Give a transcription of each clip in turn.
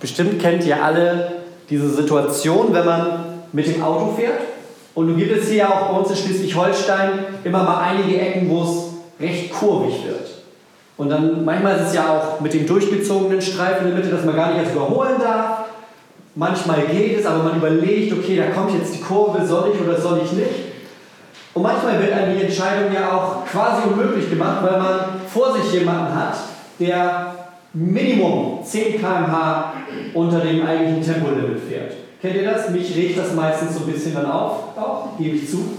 Bestimmt kennt ihr alle diese Situation, wenn man mit dem Auto fährt. Und nun gibt es hier auch bei uns in Schleswig-Holstein immer mal einige Ecken, wo es recht kurvig wird. Und dann manchmal ist es ja auch mit dem durchgezogenen Streifen in der Mitte, dass man gar nicht erst überholen darf. Manchmal geht es, aber man überlegt, okay, da kommt jetzt die Kurve, soll ich oder soll ich nicht? Und manchmal wird einem die Entscheidung ja auch quasi unmöglich gemacht, weil man vor sich jemanden hat, der Minimum 10 km/h unter dem eigentlichen Tempolimit fährt. Kennt ihr das? Mich regt das meistens so ein bisschen dann auf, auch, gebe ich zu.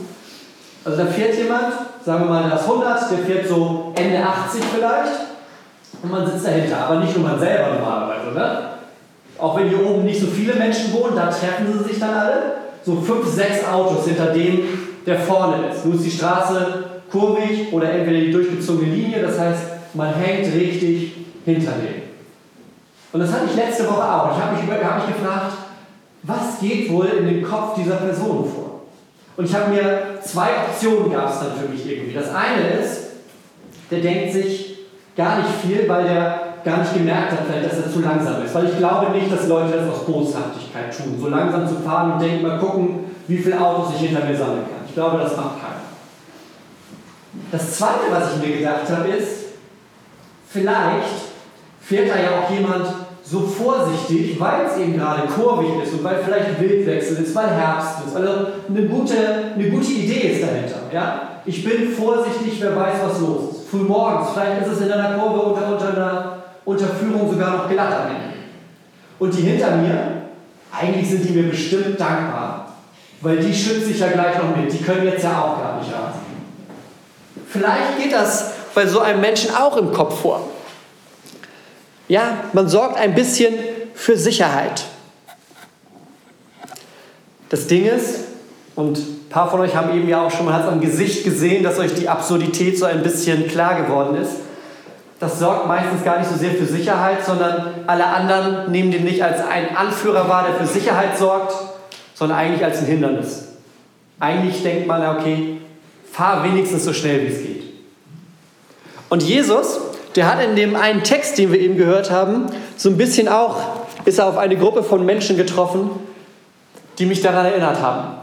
Also da fährt jemand, sagen wir mal das 100, der fährt so Ende 80 vielleicht und man sitzt dahinter, aber nicht nur man selber normalerweise, ne? Auch wenn hier oben nicht so viele Menschen wohnen, da treffen sie sich dann alle. So fünf, sechs Autos hinter dem, der vorne ist. Nun ist die Straße kurvig oder entweder die durchgezogene Linie, das heißt, man hängt richtig hinter dem. Und das hatte ich letzte Woche auch. Ich habe mich, hab mich gefragt, was geht wohl in dem Kopf dieser Person vor? Und ich habe mir zwei Optionen gab es dann für mich irgendwie. Das eine ist, der denkt sich gar nicht viel, weil der gar nicht gemerkt hat, vielleicht, dass er zu langsam ist. Weil ich glaube nicht, dass Leute das aus Boshaftigkeit tun, so langsam zu fahren und denken, mal gucken, wie viele Autos ich hinter mir sammeln kann. Ich glaube, das macht keiner. Das zweite, was ich mir gedacht habe, ist, vielleicht fährt da ja auch jemand so vorsichtig, weil es eben gerade kurvig ist und weil vielleicht Wildwechsel ist, weil Herbst ist, weil eine gute, eine gute Idee ist dahinter. Ja? Ich bin vorsichtig, wer weiß, was los ist. Früh morgens, vielleicht ist es in einer Kurve unter, unter einer Unterführung sogar noch glatt am Ende. Und die hinter mir, eigentlich sind die mir bestimmt dankbar, weil die schütze ich ja gleich noch mit. Die können jetzt ja auch gar nicht rasen. Vielleicht geht das bei so einem Menschen auch im Kopf vor. Ja, man sorgt ein bisschen für Sicherheit. Das Ding ist, und ein paar von euch haben eben ja auch schon mal am Gesicht gesehen, dass euch die Absurdität so ein bisschen klar geworden ist. Das sorgt meistens gar nicht so sehr für Sicherheit, sondern alle anderen nehmen den nicht als einen Anführer wahr, der für Sicherheit sorgt, sondern eigentlich als ein Hindernis. Eigentlich denkt man, okay, fahr wenigstens so schnell wie es geht. Und Jesus der hat in dem einen Text, den wir eben gehört haben, so ein bisschen auch, ist er auf eine Gruppe von Menschen getroffen, die mich daran erinnert haben.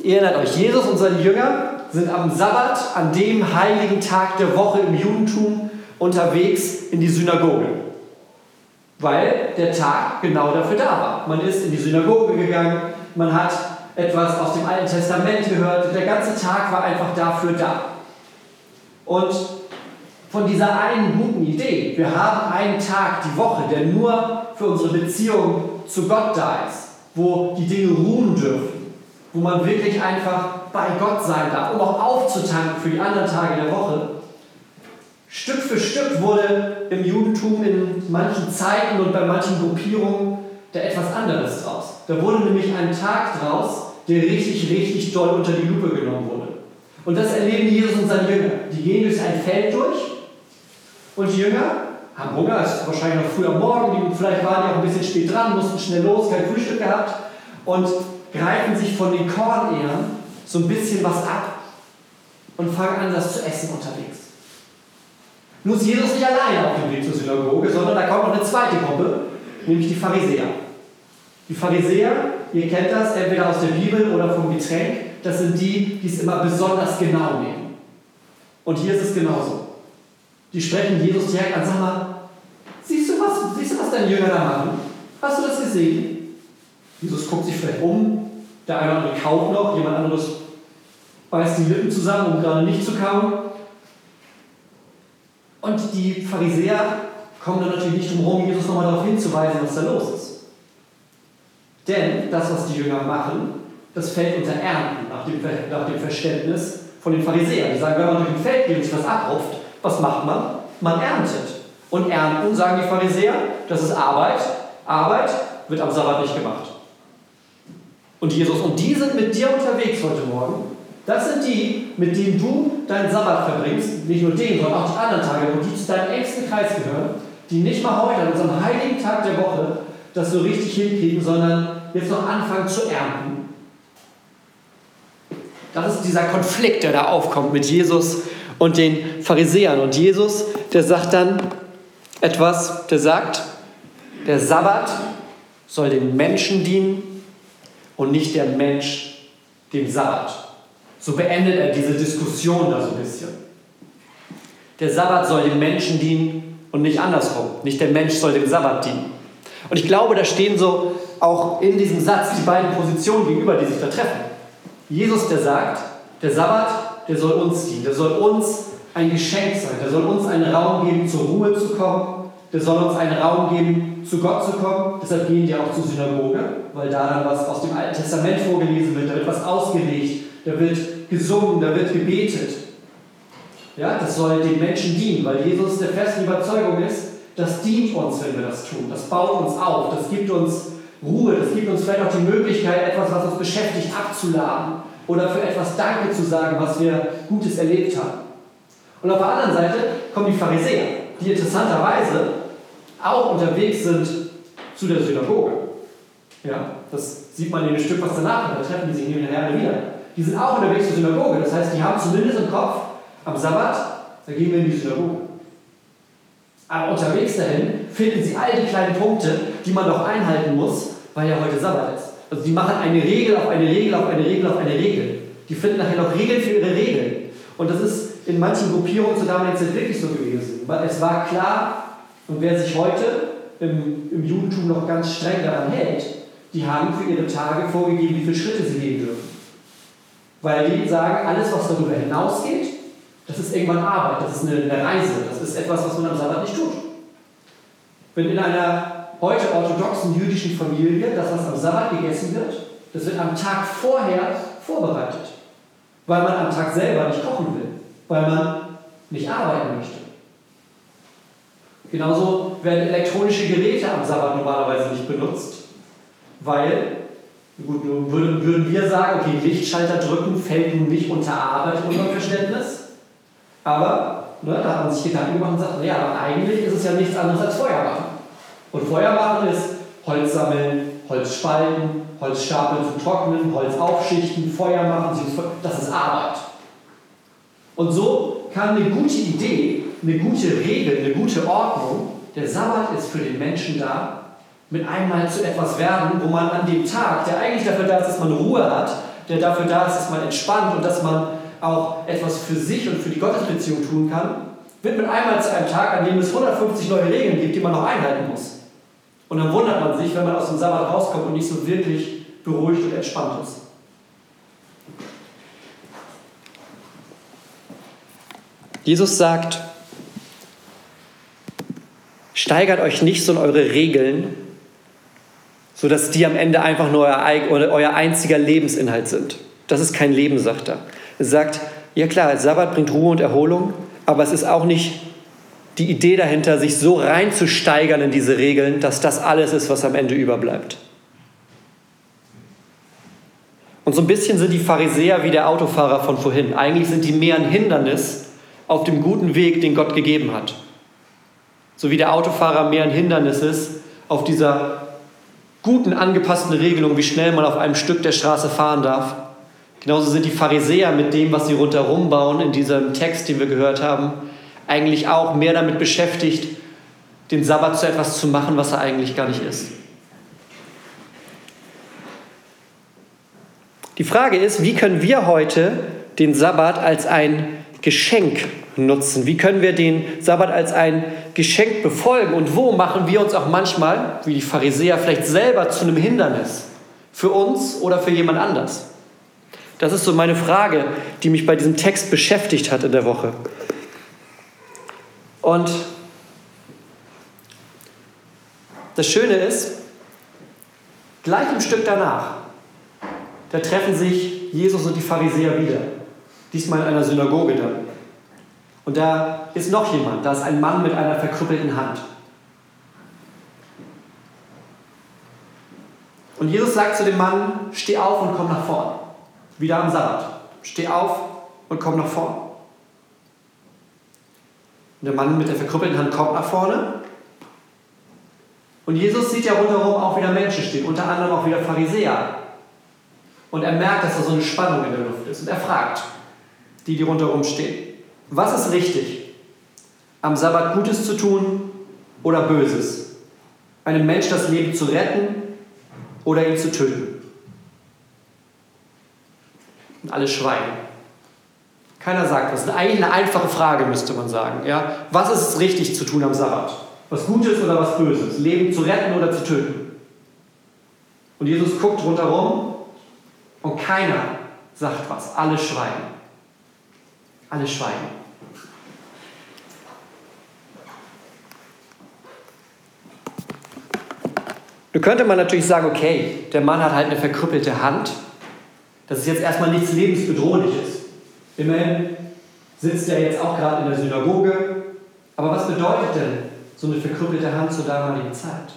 Ihr erinnert euch, Jesus und seine Jünger sind am Sabbat, an dem heiligen Tag der Woche im Judentum, unterwegs in die Synagoge. Weil der Tag genau dafür da war. Man ist in die Synagoge gegangen, man hat etwas aus dem Alten Testament gehört, der ganze Tag war einfach dafür da. Und von dieser einen guten Idee. Wir haben einen Tag die Woche, der nur für unsere Beziehung zu Gott da ist, wo die Dinge ruhen dürfen, wo man wirklich einfach bei Gott sein darf, um auch aufzutanken für die anderen Tage der Woche. Stück für Stück wurde im Judentum in manchen Zeiten und bei manchen Gruppierungen da etwas anderes draus. Da wurde nämlich ein Tag draus, der richtig, richtig doll unter die Lupe genommen wurde. Und das erleben Jesus und seine Jünger. Die gehen durch ein Feld durch und die Jünger haben Hunger, es ist wahrscheinlich noch früh am Morgen, vielleicht waren die auch ein bisschen spät dran, mussten schnell los, kein Frühstück gehabt und greifen sich von den Kornehren so ein bisschen was ab und fangen an, das zu essen unterwegs. Nun ist Jesus nicht alleine auf dem Weg zur Synagoge, sondern da kommt noch eine zweite Gruppe, nämlich die Pharisäer. Die Pharisäer, ihr kennt das, entweder aus der Bibel oder vom Getränk, das sind die, die es immer besonders genau nehmen. Und hier ist es genauso. Die sprechen Jesus direkt an, sag mal, siehst du, was, siehst du, was deine Jünger da machen? Hast du das gesehen? Jesus guckt sich vielleicht um, der eine oder andere kaut noch, jemand anderes beißt die Lippen zusammen, um gerade nicht zu kauen. Und die Pharisäer kommen dann natürlich nicht drum herum, Jesus nochmal darauf hinzuweisen, was da los ist. Denn das, was die Jünger machen, das fällt unter Ernten nach dem, nach dem Verständnis von den Pharisäern. Die sagen, wenn man durch ein Feld geht und sich was abrupft, was macht man? Man erntet. Und ernten, sagen die Pharisäer, das ist Arbeit, Arbeit wird am Sabbat nicht gemacht. Und Jesus, und die sind mit dir unterwegs heute Morgen. Das sind die, mit denen du deinen Sabbat verbringst. Nicht nur den, sondern auch die anderen Tage, und die zu deinem engsten Kreis gehören, die nicht mal heute, an unserem heiligen Tag der Woche, das so richtig hinkriegen, sondern jetzt noch anfangen zu ernten. Das ist dieser Konflikt, der da aufkommt mit Jesus und den Pharisäern. Und Jesus, der sagt dann etwas, der sagt, der Sabbat soll dem Menschen dienen und nicht der Mensch dem Sabbat. So beendet er diese Diskussion da so ein bisschen. Der Sabbat soll dem Menschen dienen und nicht andersrum. Nicht der Mensch soll dem Sabbat dienen. Und ich glaube, da stehen so auch in diesem Satz die beiden Positionen gegenüber, die sich da treffen. Jesus, der sagt, der Sabbat, der soll uns dienen, der soll uns ein Geschenk sein, der soll uns einen Raum geben, zur Ruhe zu kommen, der soll uns einen Raum geben, zu Gott zu kommen. Deshalb gehen die auch zur Synagoge, weil da dann was aus dem Alten Testament vorgelesen wird, da wird was ausgelegt, da wird gesungen, da wird gebetet. Ja, das soll den Menschen dienen, weil Jesus der festen Überzeugung ist, das dient uns, wenn wir das tun. Das baut uns auf, das gibt uns Ruhe, das gibt uns vielleicht auch die Möglichkeit, etwas, was uns beschäftigt, abzuladen oder für etwas Danke zu sagen, was wir Gutes erlebt haben. Und auf der anderen Seite kommen die Pharisäer, die interessanterweise auch unterwegs sind zu der Synagoge. Ja, das sieht man in dem Stück, was danach kommt. Da treffen die sich hier und her wieder. Die sind auch unterwegs zur Synagoge. Das heißt, die haben zumindest im Kopf, am Sabbat, da gehen wir in die Synagoge. Aber unterwegs dahin finden sie all die kleinen Punkte, die man doch einhalten muss, weil ja heute Sabbat ist. Also die machen eine Regel auf eine Regel auf eine Regel auf eine Regel. Die finden nachher noch Regeln für ihre Regeln. Und das ist in manchen Gruppierungen zur damaligen Zeit wirklich so gewesen. Weil es war klar, und wer sich heute im, im Judentum noch ganz streng daran hält, die haben für ihre Tage vorgegeben, wie viele Schritte sie gehen dürfen. Weil die sagen, alles, was darüber hinausgeht, das ist irgendwann Arbeit, das ist eine, eine Reise, das ist etwas, was man am Sabbat nicht tut. Wenn in einer heute orthodoxen jüdischen Familie das, was am Sabbat gegessen wird, das wird am Tag vorher vorbereitet, weil man am Tag selber nicht kochen will, weil man nicht arbeiten möchte. Genauso werden elektronische Geräte am Sabbat normalerweise nicht benutzt, weil, gut, würden, würden wir sagen, okay, Lichtschalter drücken fällt nun nicht unter Arbeit, unter Verständnis. Aber ne, da hat man sich Gedanken gemacht und sagt, naja, aber eigentlich ist es ja nichts anderes als Feuer machen. Und Feuer machen ist Holz sammeln, Holz spalten, Holz stapeln zum Trocknen, Holz aufschichten, Feuer machen, das ist Arbeit. Und so kann eine gute Idee, eine gute Regel, eine gute Ordnung, der Sabbat ist für den Menschen da, mit einmal zu etwas werden, wo man an dem Tag, der eigentlich dafür da ist, dass man Ruhe hat, der dafür da ist, dass man entspannt und dass man auch etwas für sich und für die Gottesbeziehung tun kann, wird mit einmal zu einem Tag, an dem es 150 neue Regeln gibt, die man noch einhalten muss. Und dann wundert man sich, wenn man aus dem Sabbat rauskommt und nicht so wirklich beruhigt und entspannt ist. Jesus sagt, steigert euch nicht so in eure Regeln, sodass die am Ende einfach nur euer, einziger Lebensinhalt sind. Das ist kein Leben, sagt er. Er sagt, ja klar, Sabbat bringt Ruhe und Erholung, aber es ist auch nicht die Idee dahinter, sich so reinzusteigern in diese Regeln, dass das alles ist, was am Ende überbleibt. Und so ein bisschen sind die Pharisäer wie der Autofahrer von vorhin. Eigentlich sind die mehr ein Hindernis auf dem guten Weg, den Gott gegeben hat. So wie der Autofahrer mehr ein Hindernis ist auf dieser guten angepassten Regelung, wie schnell man auf einem Stück der Straße fahren darf. Genauso sind die Pharisäer mit dem, was sie rundherum bauen, in diesem Text, den wir gehört haben, eigentlich auch mehr damit beschäftigt, den Sabbat zu etwas zu machen, was er eigentlich gar nicht ist. Die Frage ist, wie können wir heute den Sabbat als ein Geschenk nutzen? Wie können wir den Sabbat als ein Geschenk befolgen? Und wo machen wir uns auch manchmal, wie die Pharisäer, vielleicht selber zu einem Hindernis? Für uns oder für jemand anders? Das ist so meine Frage, die mich bei diesem Text beschäftigt hat in der Woche. Und das Schöne ist, gleich im Stück danach, da treffen sich Jesus und die Pharisäer wieder diesmal in einer Synagoge dann. Und da ist noch jemand, da ist ein Mann mit einer verkrüppelten Hand. Und Jesus sagt zu dem Mann, steh auf und komm nach vorn. Wieder am Sabbat. Steh auf und komm nach vorn. Der Mann mit der verkrüppelten Hand kommt nach vorne. Und Jesus sieht ja rundherum auch wieder Menschen stehen, unter anderem auch wieder Pharisäer. Und er merkt, dass da so eine Spannung in der Luft ist. Und er fragt die, die rundherum stehen, was ist richtig? Am Sabbat Gutes zu tun oder Böses? Einem Mensch das Leben zu retten oder ihn zu töten? Und alle schweigen. Keiner sagt was. Eigentlich eine einfache Frage, müsste man sagen. Ja? Was ist richtig zu tun am Sabbat? Was Gutes oder was Böses? Leben zu retten oder zu töten? Und Jesus guckt rundherum und keiner sagt was. Alle schweigen. Alle schweigen. Nun könnte man natürlich sagen, okay, der Mann hat halt eine verkrüppelte Hand. Das ist jetzt erstmal nichts lebensbedrohliches. Immerhin sitzt er jetzt auch gerade in der Synagoge. Aber was bedeutet denn so eine verkrüppelte Hand zur damaligen Zeit?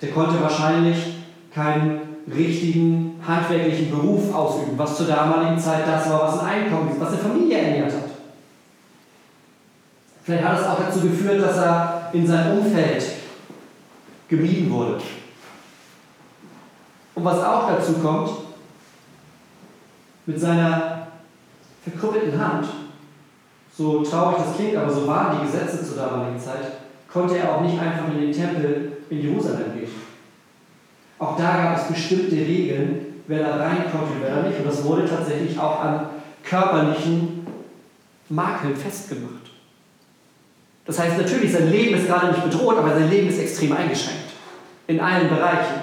Der konnte wahrscheinlich keinen richtigen handwerklichen Beruf ausüben, was zur damaligen Zeit das war, was ein Einkommen ist, was eine Familie ernährt hat. Vielleicht hat es auch dazu geführt, dass er in seinem Umfeld gemieden wurde. Und was auch dazu kommt, mit seiner verkrüppelten Hand, so traurig das klingt, aber so waren die Gesetze zur damaligen Zeit, konnte er auch nicht einfach in den Tempel in Jerusalem gehen. Auch da gab es bestimmte Regeln, wer da rein konnte, wer da nicht. Und das wurde tatsächlich auch an körperlichen Makeln festgemacht. Das heißt natürlich, sein Leben ist gerade nicht bedroht, aber sein Leben ist extrem eingeschränkt. In allen Bereichen.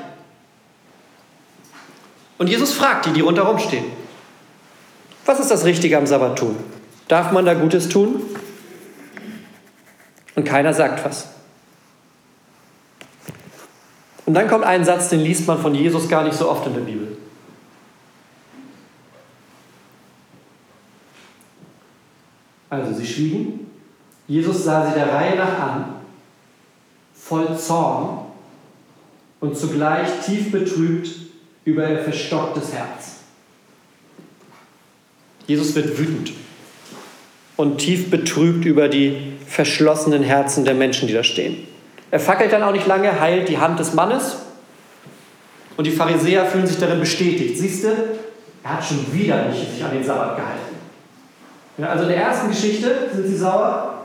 Und Jesus fragt die, die rundherum stehen. Was ist das Richtige am Sabbat tun? Darf man da Gutes tun? Und keiner sagt was. Und dann kommt ein Satz, den liest man von Jesus gar nicht so oft in der Bibel. Also sie schwiegen. Jesus sah sie der Reihe nach an, voll Zorn und zugleich tief betrübt über ihr verstocktes Herz. Jesus wird wütend und tief betrübt über die verschlossenen Herzen der Menschen, die da stehen. Er fackelt dann auch nicht lange, heilt die Hand des Mannes und die Pharisäer fühlen sich darin bestätigt. Siehst du, er hat schon wieder nicht sich an den Sabbat gehalten. Also in der ersten Geschichte sind sie sauer,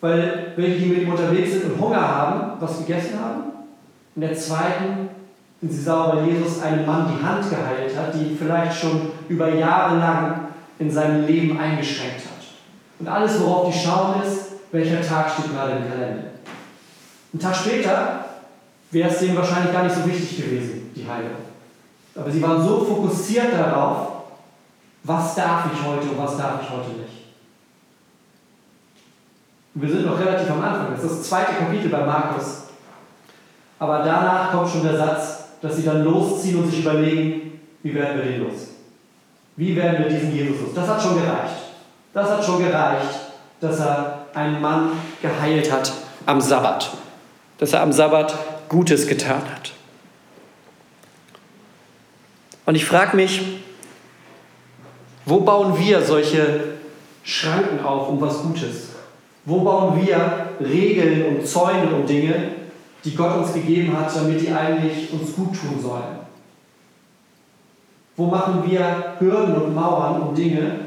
weil welche, die mit ihm unterwegs sind und Hunger haben, was gegessen haben. In der zweiten sind sie sauer, weil Jesus einem Mann die Hand geheilt hat, die vielleicht schon über Jahre lang in seinem Leben eingeschränkt hat. Und alles, worauf die schauen, ist, welcher Tag steht gerade im Kalender. Ein Tag später wäre es denen wahrscheinlich gar nicht so wichtig gewesen, die Heilung. Aber sie waren so fokussiert darauf, was darf ich heute und was darf ich heute nicht. Und wir sind noch relativ am Anfang. Das ist das zweite Kapitel bei Markus. Aber danach kommt schon der Satz, dass sie dann losziehen und sich überlegen, wie werden wir den los? Wie werden wir diesen Jesus? Das hat schon gereicht. Das hat schon gereicht, dass er einen Mann geheilt hat am Sabbat dass er am Sabbat Gutes getan hat. Und ich frage mich, wo bauen wir solche Schranken auf um was Gutes? Wo bauen wir Regeln und Zäune und Dinge, die Gott uns gegeben hat, damit die eigentlich uns gut tun sollen? Wo machen wir Hürden und Mauern um Dinge,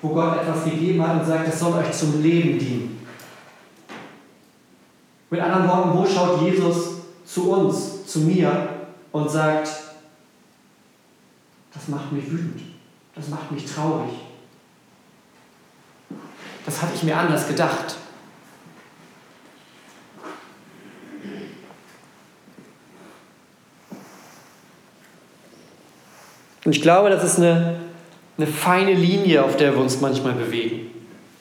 wo Gott etwas gegeben hat und sagt, das soll euch zum Leben dienen? Mit anderen Worten, wo schaut Jesus zu uns, zu mir und sagt, das macht mich wütend, das macht mich traurig. Das hatte ich mir anders gedacht. Und ich glaube, das ist eine, eine feine Linie, auf der wir uns manchmal bewegen.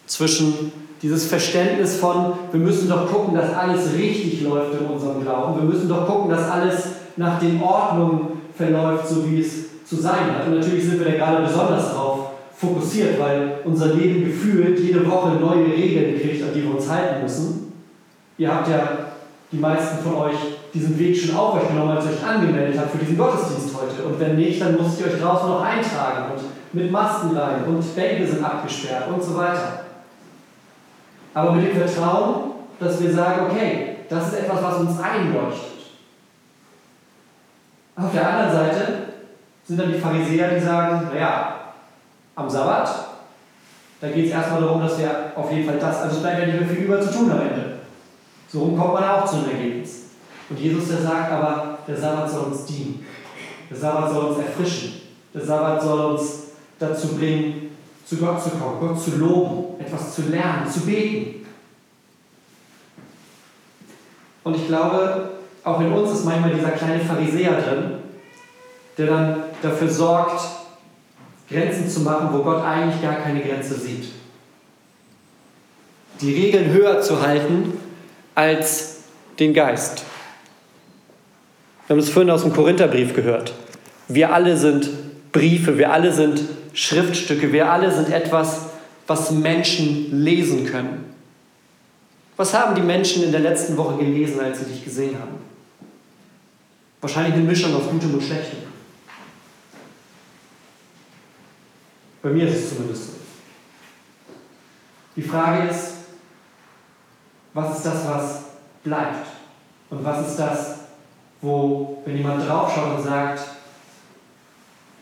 Zwischen dieses Verständnis von, wir müssen doch gucken, dass alles richtig läuft in unserem Glauben. Wir müssen doch gucken, dass alles nach den Ordnungen verläuft, so wie es zu sein hat. Und natürlich sind wir da gerade besonders darauf fokussiert, weil unser Leben gefühlt jede Woche neue Regeln kriegt, an die wir uns halten müssen. Ihr habt ja die meisten von euch diesen Weg schon auf euch genommen, als ihr euch angemeldet habt für diesen Gottesdienst heute. Und wenn nicht, dann müsst ihr euch draußen noch eintragen und mit Masken rein und Bänke sind abgesperrt und so weiter. Aber mit dem Vertrauen, dass wir sagen, okay, das ist etwas, was uns einleuchtet. Auf der anderen Seite sind dann die Pharisäer, die sagen, naja, am Sabbat, da geht es erstmal darum, dass wir auf jeden Fall das, also es bleibt ja nicht mehr viel über zu tun am Ende. So kommt man auch zu einem Ergebnis. Und Jesus, der sagt aber, der Sabbat soll uns dienen. Der Sabbat soll uns erfrischen. Der Sabbat soll uns dazu bringen, zu Gott zu kommen, Gott zu loben, etwas zu lernen, zu beten. Und ich glaube, auch in uns ist manchmal dieser kleine Pharisäer drin, der dann dafür sorgt, Grenzen zu machen, wo Gott eigentlich gar keine Grenze sieht. Die Regeln höher zu halten als den Geist. Wir haben es vorhin aus dem Korintherbrief gehört. Wir alle sind Briefe, wir alle sind Schriftstücke, wir alle sind etwas, was Menschen lesen können. Was haben die Menschen in der letzten Woche gelesen, als sie dich gesehen haben? Wahrscheinlich eine Mischung aus Gutem und Schlechtem. Bei mir ist es zumindest so. Die Frage ist, was ist das, was bleibt? Und was ist das, wo, wenn jemand draufschaut und sagt,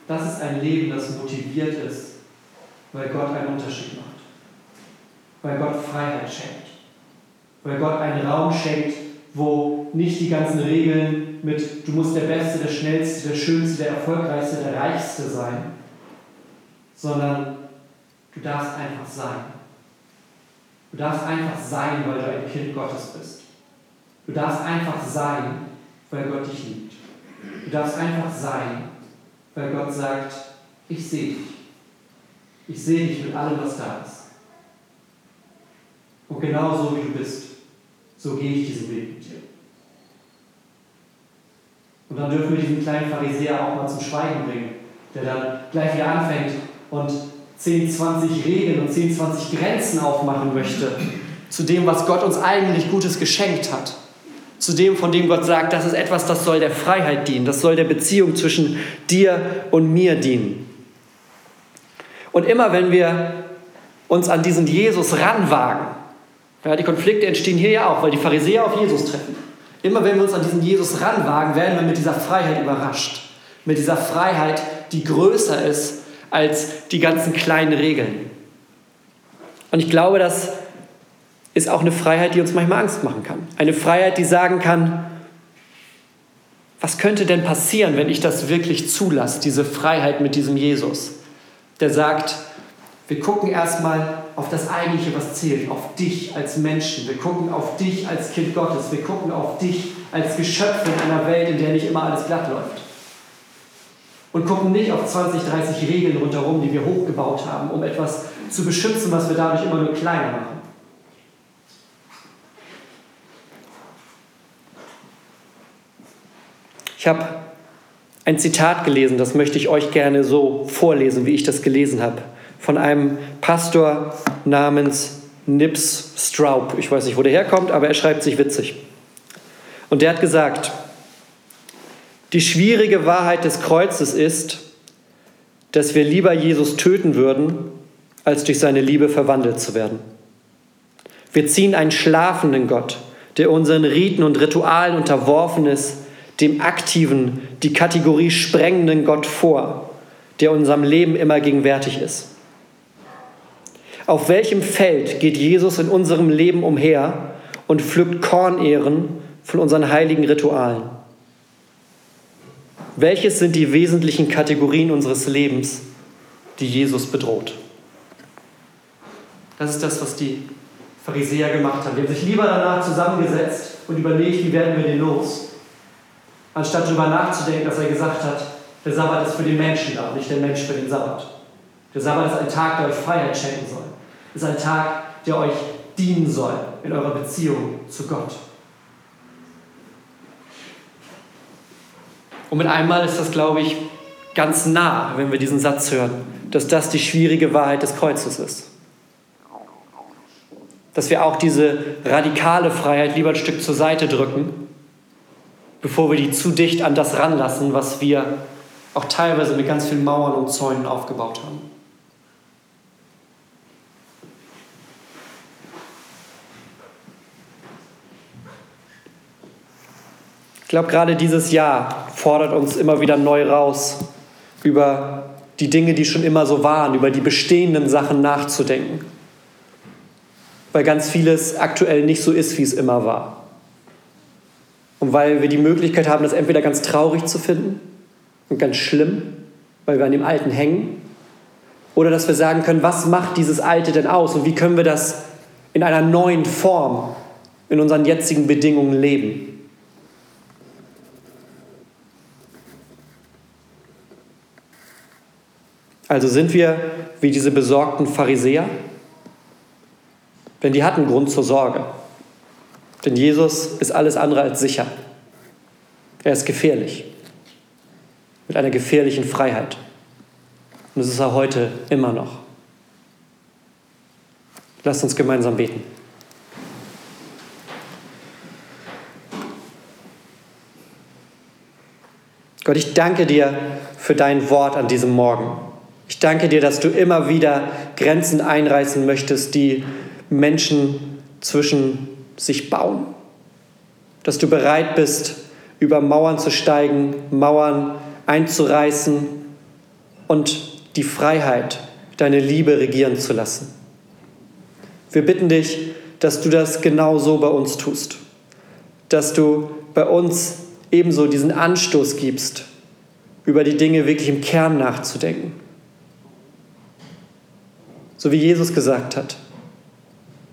das ist ein Leben, das motiviert ist, weil Gott einen Unterschied macht, weil Gott Freiheit schenkt, weil Gott einen Raum schenkt, wo nicht die ganzen Regeln mit, du musst der Beste, der Schnellste, der Schönste, der Erfolgreichste, der Reichste sein, sondern du darfst einfach sein. Du darfst einfach sein, weil du ein Kind Gottes bist. Du darfst einfach sein, weil Gott dich liebt. Du darfst einfach sein, weil Gott sagt, ich sehe dich. Ich sehe dich mit allem, was da ist. Und genau so wie du bist, so gehe ich diesen Weg mit dir. Und dann dürfen wir diesen kleinen Pharisäer auch mal zum Schweigen bringen, der dann gleich wieder anfängt und 10, 20 Regeln und 10, 20 Grenzen aufmachen möchte zu dem, was Gott uns eigentlich Gutes geschenkt hat zu dem, von dem Gott sagt, das ist etwas, das soll der Freiheit dienen, das soll der Beziehung zwischen dir und mir dienen. Und immer wenn wir uns an diesen Jesus ranwagen, ja, die Konflikte entstehen hier ja auch, weil die Pharisäer auf Jesus treffen. Immer wenn wir uns an diesen Jesus ranwagen, werden wir mit dieser Freiheit überrascht. Mit dieser Freiheit, die größer ist als die ganzen kleinen Regeln. Und ich glaube, dass ist auch eine Freiheit, die uns manchmal Angst machen kann. Eine Freiheit, die sagen kann, was könnte denn passieren, wenn ich das wirklich zulasse, diese Freiheit mit diesem Jesus, der sagt, wir gucken erstmal auf das Eigentliche, was zählt, auf dich als Menschen. Wir gucken auf dich als Kind Gottes. Wir gucken auf dich als Geschöpf in einer Welt, in der nicht immer alles glatt läuft. Und gucken nicht auf 20, 30 Regeln rundherum, die wir hochgebaut haben, um etwas zu beschützen, was wir dadurch immer nur kleiner machen. Ich habe ein Zitat gelesen, das möchte ich euch gerne so vorlesen, wie ich das gelesen habe, von einem Pastor namens Nips Straub. Ich weiß nicht, wo der herkommt, aber er schreibt sich witzig. Und der hat gesagt, die schwierige Wahrheit des Kreuzes ist, dass wir lieber Jesus töten würden, als durch seine Liebe verwandelt zu werden. Wir ziehen einen schlafenden Gott, der unseren Riten und Ritualen unterworfen ist, dem aktiven, die Kategorie sprengenden Gott vor, der unserem Leben immer gegenwärtig ist. Auf welchem Feld geht Jesus in unserem Leben umher und pflückt Kornehren von unseren heiligen Ritualen? Welches sind die wesentlichen Kategorien unseres Lebens, die Jesus bedroht? Das ist das, was die Pharisäer gemacht haben. Die haben sich lieber danach zusammengesetzt und überlegt, wie werden wir den los anstatt darüber nachzudenken, dass er gesagt hat, der Sabbat ist für den Menschen da, nicht der Mensch für den Sabbat. Der Sabbat ist ein Tag, der euch Freiheit schenken soll. Ist ein Tag, der euch dienen soll in eurer Beziehung zu Gott. Und mit einmal ist das, glaube ich, ganz nah, wenn wir diesen Satz hören, dass das die schwierige Wahrheit des Kreuzes ist. dass wir auch diese radikale Freiheit lieber ein Stück zur Seite drücken, bevor wir die zu dicht an das ranlassen, was wir auch teilweise mit ganz vielen Mauern und Zäunen aufgebaut haben. Ich glaube, gerade dieses Jahr fordert uns immer wieder neu raus, über die Dinge, die schon immer so waren, über die bestehenden Sachen nachzudenken. Weil ganz vieles aktuell nicht so ist, wie es immer war. Und weil wir die Möglichkeit haben, das entweder ganz traurig zu finden und ganz schlimm, weil wir an dem Alten hängen, oder dass wir sagen können, was macht dieses Alte denn aus und wie können wir das in einer neuen Form in unseren jetzigen Bedingungen leben. Also sind wir wie diese besorgten Pharisäer? Denn die hatten Grund zur Sorge. Denn Jesus ist alles andere als sicher. Er ist gefährlich. Mit einer gefährlichen Freiheit. Und das ist er heute immer noch. Lasst uns gemeinsam beten. Gott, ich danke dir für dein Wort an diesem Morgen. Ich danke dir, dass du immer wieder Grenzen einreißen möchtest, die Menschen zwischen sich bauen. Dass du bereit bist, über Mauern zu steigen, Mauern einzureißen und die Freiheit, deine Liebe regieren zu lassen. Wir bitten dich, dass du das genau so bei uns tust. Dass du bei uns ebenso diesen Anstoß gibst, über die Dinge wirklich im Kern nachzudenken so wie Jesus gesagt hat.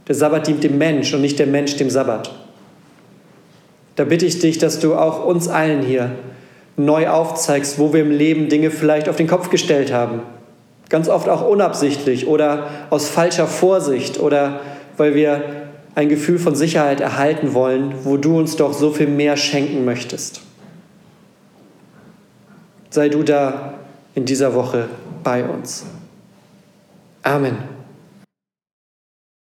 Der Sabbat dient dem Mensch und nicht der Mensch dem Sabbat. Da bitte ich dich, dass du auch uns allen hier neu aufzeigst, wo wir im Leben Dinge vielleicht auf den Kopf gestellt haben. Ganz oft auch unabsichtlich oder aus falscher Vorsicht oder weil wir ein Gefühl von Sicherheit erhalten wollen, wo du uns doch so viel mehr schenken möchtest. Sei du da in dieser Woche bei uns. Amen.